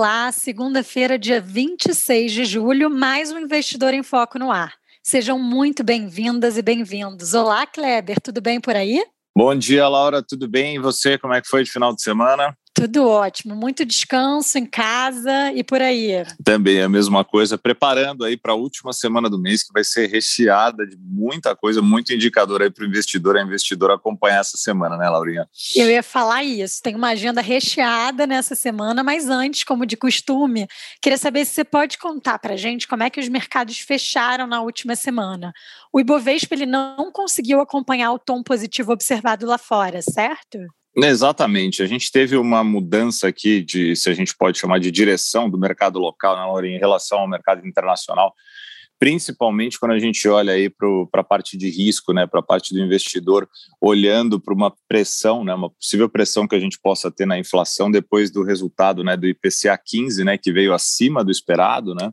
Olá, segunda-feira, dia 26 de julho, mais um Investidor em Foco no ar. Sejam muito bem-vindas e bem-vindos. Olá, Kleber, tudo bem por aí? Bom dia, Laura, tudo bem? E você, como é que foi de final de semana? Tudo ótimo, muito descanso em casa e por aí. Também é a mesma coisa, preparando aí para a última semana do mês, que vai ser recheada de muita coisa, muito indicador aí para o investidor, a investidora acompanhar essa semana, né, Laurinha? Eu ia falar isso, tem uma agenda recheada nessa semana, mas antes, como de costume, queria saber se você pode contar para a gente como é que os mercados fecharam na última semana. O Ibovespa ele não conseguiu acompanhar o tom positivo observado lá fora, certo? Exatamente. A gente teve uma mudança aqui de, se a gente pode chamar de direção do mercado local, né, Laura, em relação ao mercado internacional, principalmente quando a gente olha aí para a parte de risco, né, para a parte do investidor, olhando para uma pressão, né, uma possível pressão que a gente possa ter na inflação depois do resultado, né, do IPCA 15, né, que veio acima do esperado, né,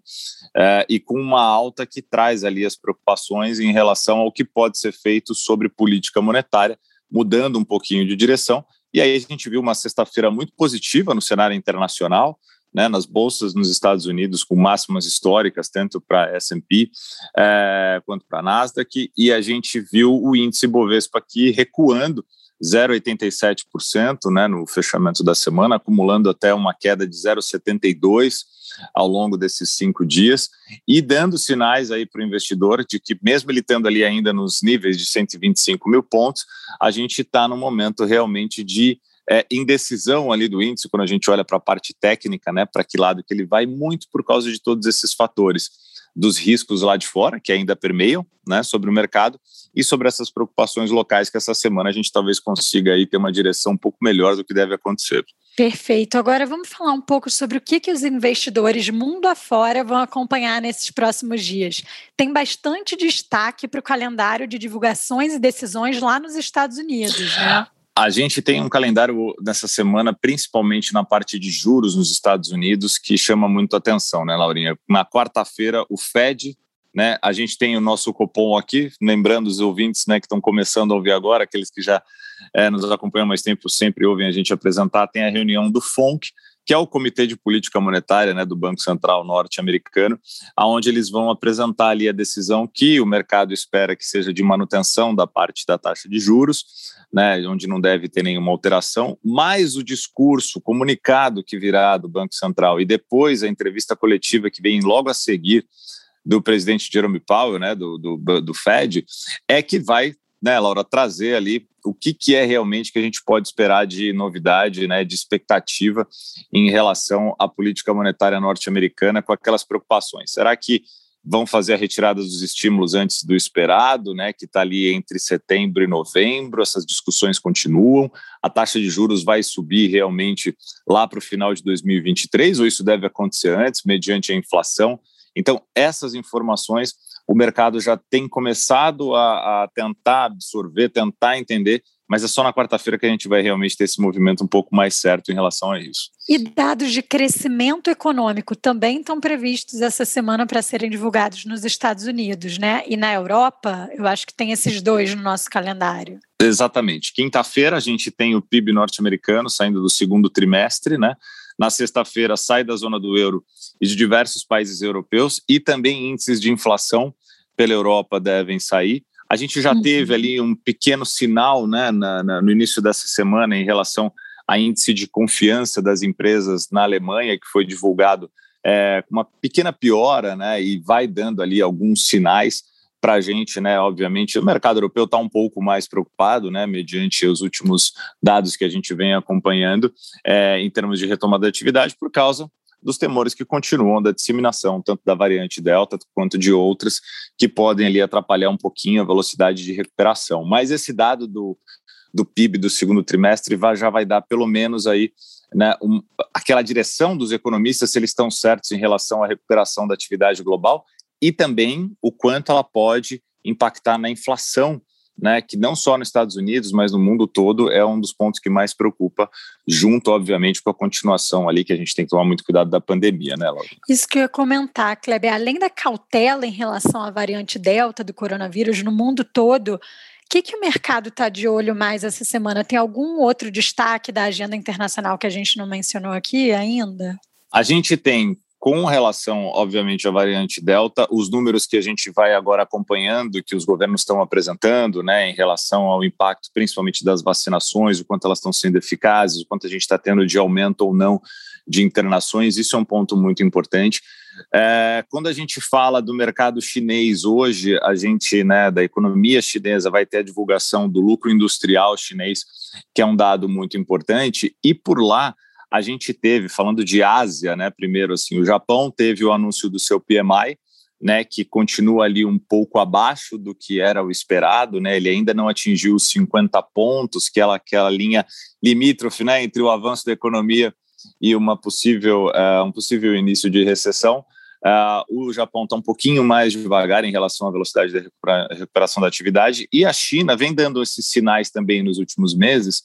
é, e com uma alta que traz ali as preocupações em relação ao que pode ser feito sobre política monetária, mudando um pouquinho de direção. E aí a gente viu uma sexta-feira muito positiva no cenário internacional, né, nas bolsas nos Estados Unidos com máximas históricas, tanto para S&P é, quanto para Nasdaq, e a gente viu o índice Bovespa aqui recuando 0,87% né, no fechamento da semana, acumulando até uma queda de 0,72% ao longo desses cinco dias e dando sinais aí para o investidor de que, mesmo ele estando ali ainda nos níveis de 125 mil pontos, a gente está no momento realmente de é, indecisão ali do índice, quando a gente olha para a parte técnica, né, para que lado que ele vai, muito por causa de todos esses fatores dos riscos lá de fora, que ainda permeiam né, sobre o mercado, e sobre essas preocupações locais que essa semana a gente talvez consiga aí ter uma direção um pouco melhor do que deve acontecer. Perfeito. Agora vamos falar um pouco sobre o que, que os investidores mundo afora vão acompanhar nesses próximos dias. Tem bastante destaque para o calendário de divulgações e decisões lá nos Estados Unidos, né? A gente tem um calendário nessa semana, principalmente na parte de juros nos Estados Unidos, que chama muito atenção, né, Laurinha? Na quarta-feira, o Fed, né? A gente tem o nosso cupom aqui, lembrando os ouvintes, né, que estão começando a ouvir agora, aqueles que já é, nos acompanham mais tempo, sempre ouvem a gente apresentar, tem a reunião do FONC, que é o Comitê de Política Monetária né, do Banco Central norte-americano, aonde eles vão apresentar ali a decisão que o mercado espera que seja de manutenção da parte da taxa de juros, né, onde não deve ter nenhuma alteração, mais o discurso, o comunicado que virá do Banco Central e depois a entrevista coletiva que vem logo a seguir do presidente Jerome Powell, né, do, do, do Fed, é que vai né, Laura, trazer ali o que, que é realmente que a gente pode esperar de novidade, né, de expectativa em relação à política monetária norte-americana com aquelas preocupações. Será que vão fazer a retirada dos estímulos antes do esperado, né, que está ali entre setembro e novembro, essas discussões continuam, a taxa de juros vai subir realmente lá para o final de 2023, ou isso deve acontecer antes, mediante a inflação? Então, essas informações o mercado já tem começado a, a tentar absorver, tentar entender, mas é só na quarta-feira que a gente vai realmente ter esse movimento um pouco mais certo em relação a isso. E dados de crescimento econômico também estão previstos essa semana para serem divulgados nos Estados Unidos, né? E na Europa, eu acho que tem esses dois no nosso calendário. Exatamente. Quinta-feira a gente tem o PIB norte-americano saindo do segundo trimestre, né? Na sexta-feira sai da zona do euro e de diversos países europeus e também índices de inflação pela Europa devem sair. A gente já uhum. teve ali um pequeno sinal né, na, na, no início dessa semana em relação a índice de confiança das empresas na Alemanha, que foi divulgado é, uma pequena piora, né, e vai dando ali alguns sinais para a gente, né, obviamente, o mercado europeu está um pouco mais preocupado, né, mediante os últimos dados que a gente vem acompanhando é, em termos de retomada da atividade, por causa dos temores que continuam da disseminação, tanto da variante Delta quanto de outras, que podem ali atrapalhar um pouquinho a velocidade de recuperação. Mas esse dado do, do PIB do segundo trimestre vai, já vai dar pelo menos aí né, um, aquela direção dos economistas, se eles estão certos em relação à recuperação da atividade global e também o quanto ela pode impactar na inflação né, que não só nos Estados Unidos, mas no mundo todo, é um dos pontos que mais preocupa, junto, obviamente, com a continuação ali, que a gente tem que tomar muito cuidado da pandemia, né, Laura? Isso que eu ia comentar, Kleber, além da cautela em relação à variante Delta do coronavírus no mundo todo, o que, que o mercado está de olho mais essa semana? Tem algum outro destaque da agenda internacional que a gente não mencionou aqui ainda? A gente tem com relação, obviamente, à variante Delta, os números que a gente vai agora acompanhando, que os governos estão apresentando, né, em relação ao impacto, principalmente das vacinações, o quanto elas estão sendo eficazes, o quanto a gente está tendo de aumento ou não de internações, isso é um ponto muito importante. É, quando a gente fala do mercado chinês hoje, a gente, né, da economia chinesa, vai ter a divulgação do lucro industrial chinês, que é um dado muito importante, e por lá a gente teve, falando de Ásia, né, primeiro assim, o Japão teve o anúncio do seu PMI, né, que continua ali um pouco abaixo do que era o esperado, né, ele ainda não atingiu os 50 pontos, que é aquela linha limítrofe, né, entre o avanço da economia e uma possível, uh, um possível início de recessão. Uh, o Japão está um pouquinho mais devagar em relação à velocidade da recuperação da atividade e a China vem dando esses sinais também nos últimos meses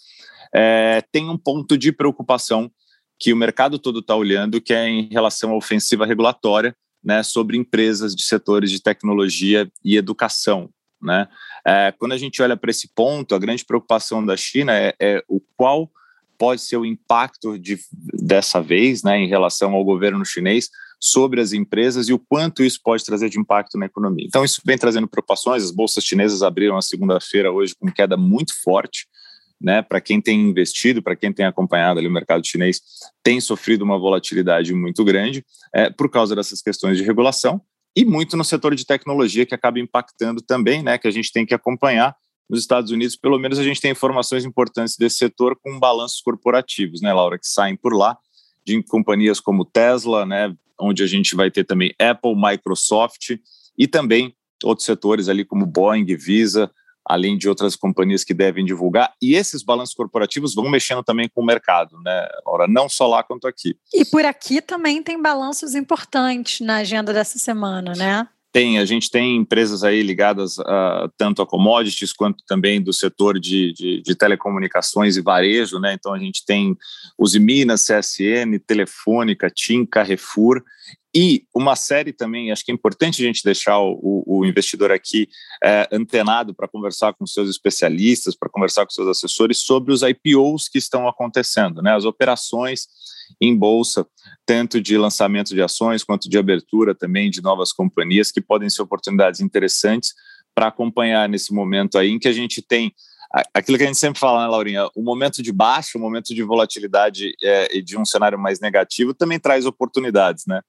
é, tem um ponto de preocupação que o mercado todo está olhando, que é em relação à ofensiva regulatória né, sobre empresas de setores de tecnologia e educação. Né? É, quando a gente olha para esse ponto, a grande preocupação da China é, é o qual pode ser o impacto de, dessa vez né, em relação ao governo chinês sobre as empresas e o quanto isso pode trazer de impacto na economia. Então, isso vem trazendo preocupações. As bolsas chinesas abriram a segunda-feira hoje com queda muito forte né, para quem tem investido, para quem tem acompanhado ali o mercado chinês, tem sofrido uma volatilidade muito grande é, por causa dessas questões de regulação e muito no setor de tecnologia que acaba impactando também, né, que a gente tem que acompanhar. Nos Estados Unidos, pelo menos, a gente tem informações importantes desse setor com balanços corporativos, né, Laura, que saem por lá de companhias como Tesla, né, onde a gente vai ter também Apple, Microsoft e também outros setores ali como Boeing, Visa, além de outras companhias que devem divulgar. E esses balanços corporativos vão mexendo também com o mercado, né, Laura? Não só lá quanto aqui. E por aqui também tem balanços importantes na agenda dessa semana, né? Tem, a gente tem empresas aí ligadas uh, tanto a commodities quanto também do setor de, de, de, telecomunicações e varejo, né? Então a gente tem os Minas, CSN, Telefônica, TIM, Carrefour e uma série também, acho que é importante a gente deixar o, o investidor aqui é, antenado para conversar com seus especialistas, para conversar com seus assessores sobre os IPOs que estão acontecendo, né? As operações em bolsa, tanto de lançamento de ações quanto de abertura também de novas companhias, que podem ser oportunidades interessantes para acompanhar nesse momento aí em que a gente tem aquilo que a gente sempre fala, né, Laurinha? O momento de baixa, o momento de volatilidade é, e de um cenário mais negativo também traz oportunidades, né?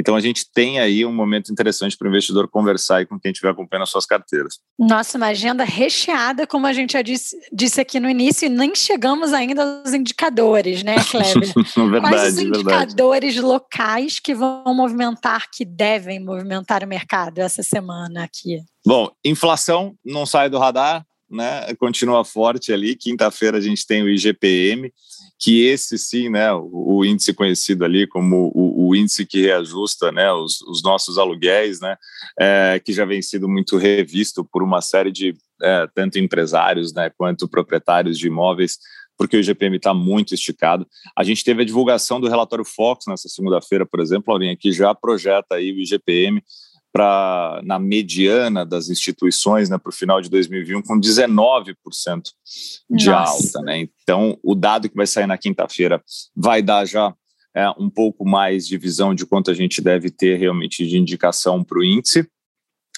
Então a gente tem aí um momento interessante para o investidor conversar com quem estiver acompanhando as suas carteiras. Nossa, uma agenda recheada, como a gente já disse, disse aqui no início, e nem chegamos ainda aos indicadores, né, Kleber? verdade, Quais os indicadores verdade. locais que vão movimentar, que devem movimentar o mercado essa semana aqui? Bom, inflação não sai do radar, né, continua forte ali. Quinta-feira a gente tem o IGPM, que esse sim, né, o, o índice conhecido ali como o, o, índice que reajusta, né, os, os nossos aluguéis, né, é, que já vem sido muito revisto por uma série de é, tanto empresários, né, quanto proprietários de imóveis, porque o IGPM está muito esticado. A gente teve a divulgação do relatório Fox nessa segunda-feira, por exemplo, Aurinha, que já projeta aí o IGPM para na mediana das instituições né, para o final de 2021 com 19% de Nossa. alta. Né? Então, o dado que vai sair na quinta-feira vai dar já é, um pouco mais de visão de quanto a gente deve ter realmente de indicação para o índice.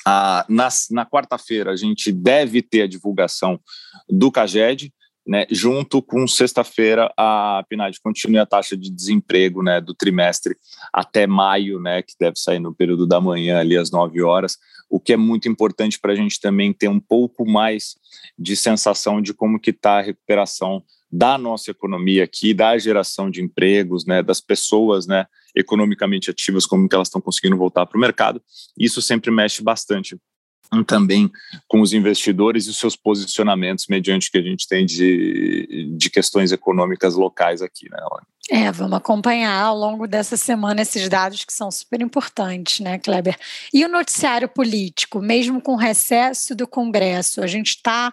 Ah, na, na quarta-feira, a gente deve ter a divulgação do CAGED, né, junto com sexta-feira a PNAD continue a taxa de desemprego né, do trimestre até maio, né, que deve sair no período da manhã ali às 9 horas, o que é muito importante para a gente também ter um pouco mais de sensação de como que está a recuperação da nossa economia aqui, da geração de empregos, né, das pessoas, né, economicamente ativas, como que elas estão conseguindo voltar para o mercado. Isso sempre mexe bastante também com os investidores e os seus posicionamentos mediante o que a gente tem de, de questões econômicas locais aqui, né, É, vamos acompanhar ao longo dessa semana esses dados que são super importantes, né, Kleber? E o noticiário político, mesmo com o recesso do Congresso, a gente está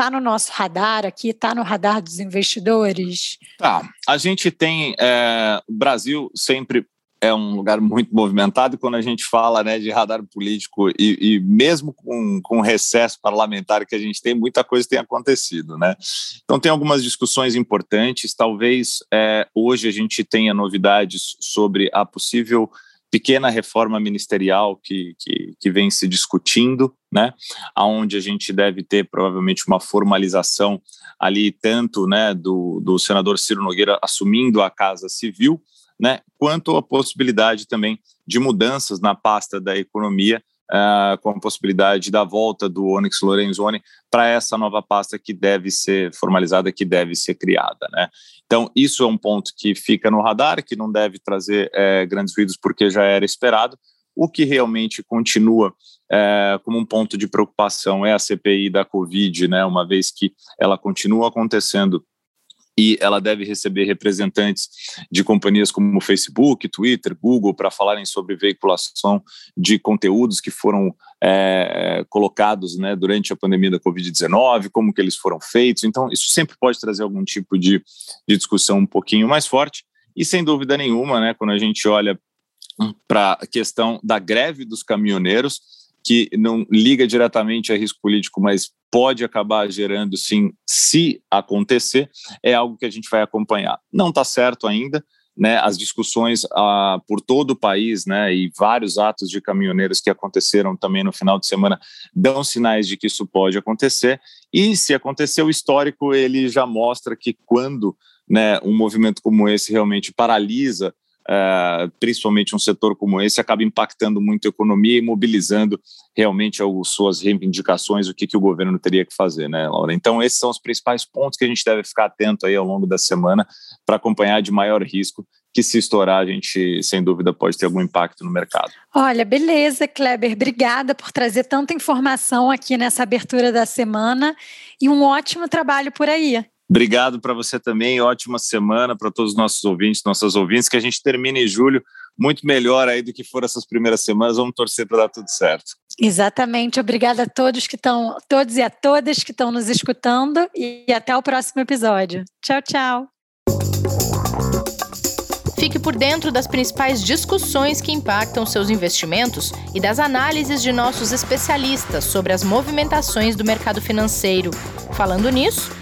tá no nosso radar aqui, está no radar dos investidores? Tá. A gente tem. É, o Brasil sempre é um lugar muito movimentado quando a gente fala né, de radar político e, e, mesmo com, com recesso parlamentar que a gente tem, muita coisa tem acontecido. Né? Então, tem algumas discussões importantes. Talvez é, hoje a gente tenha novidades sobre a possível pequena reforma ministerial que, que, que, vem se discutindo, né, aonde a gente deve ter provavelmente uma formalização ali tanto, né, do, do senador Ciro Nogueira assumindo a Casa Civil, né, quanto a possibilidade também de mudanças na pasta da economia, uh, com a possibilidade da volta do Onyx Lorenzoni para essa nova pasta que deve ser formalizada, que deve ser criada. Né? Então, isso é um ponto que fica no radar, que não deve trazer é, grandes ruídos, porque já era esperado. O que realmente continua é, como um ponto de preocupação é a CPI da Covid, né, uma vez que ela continua acontecendo e ela deve receber representantes de companhias como Facebook, Twitter, Google para falarem sobre veiculação de conteúdos que foram é, colocados né, durante a pandemia da Covid-19, como que eles foram feitos. Então, isso sempre pode trazer algum tipo de, de discussão um pouquinho mais forte. E sem dúvida nenhuma, né, quando a gente olha para a questão da greve dos caminhoneiros, que não liga diretamente a risco político, mas pode acabar gerando, sim, se acontecer, é algo que a gente vai acompanhar. Não está certo ainda, né, as discussões ah, por todo o país, né, e vários atos de caminhoneiros que aconteceram também no final de semana dão sinais de que isso pode acontecer. E se acontecer, o histórico ele já mostra que quando né, um movimento como esse realmente paralisa uh, principalmente um setor como esse, acaba impactando muito a economia e mobilizando realmente as suas reivindicações, o que, que o governo teria que fazer, né, Laura? Então, esses são os principais pontos que a gente deve ficar atento aí ao longo da semana para acompanhar de maior risco que se estourar, a gente, sem dúvida, pode ter algum impacto no mercado. Olha, beleza, Kleber. Obrigada por trazer tanta informação aqui nessa abertura da semana e um ótimo trabalho por aí. Obrigado para você também, ótima semana para todos os nossos ouvintes, nossas ouvintes, que a gente termine em julho muito melhor aí do que foram essas primeiras semanas. Vamos torcer para dar tudo certo. Exatamente. Obrigada a todos que estão, todos e a todas que estão nos escutando e até o próximo episódio. Tchau, tchau. Fique por dentro das principais discussões que impactam seus investimentos e das análises de nossos especialistas sobre as movimentações do mercado financeiro. Falando nisso,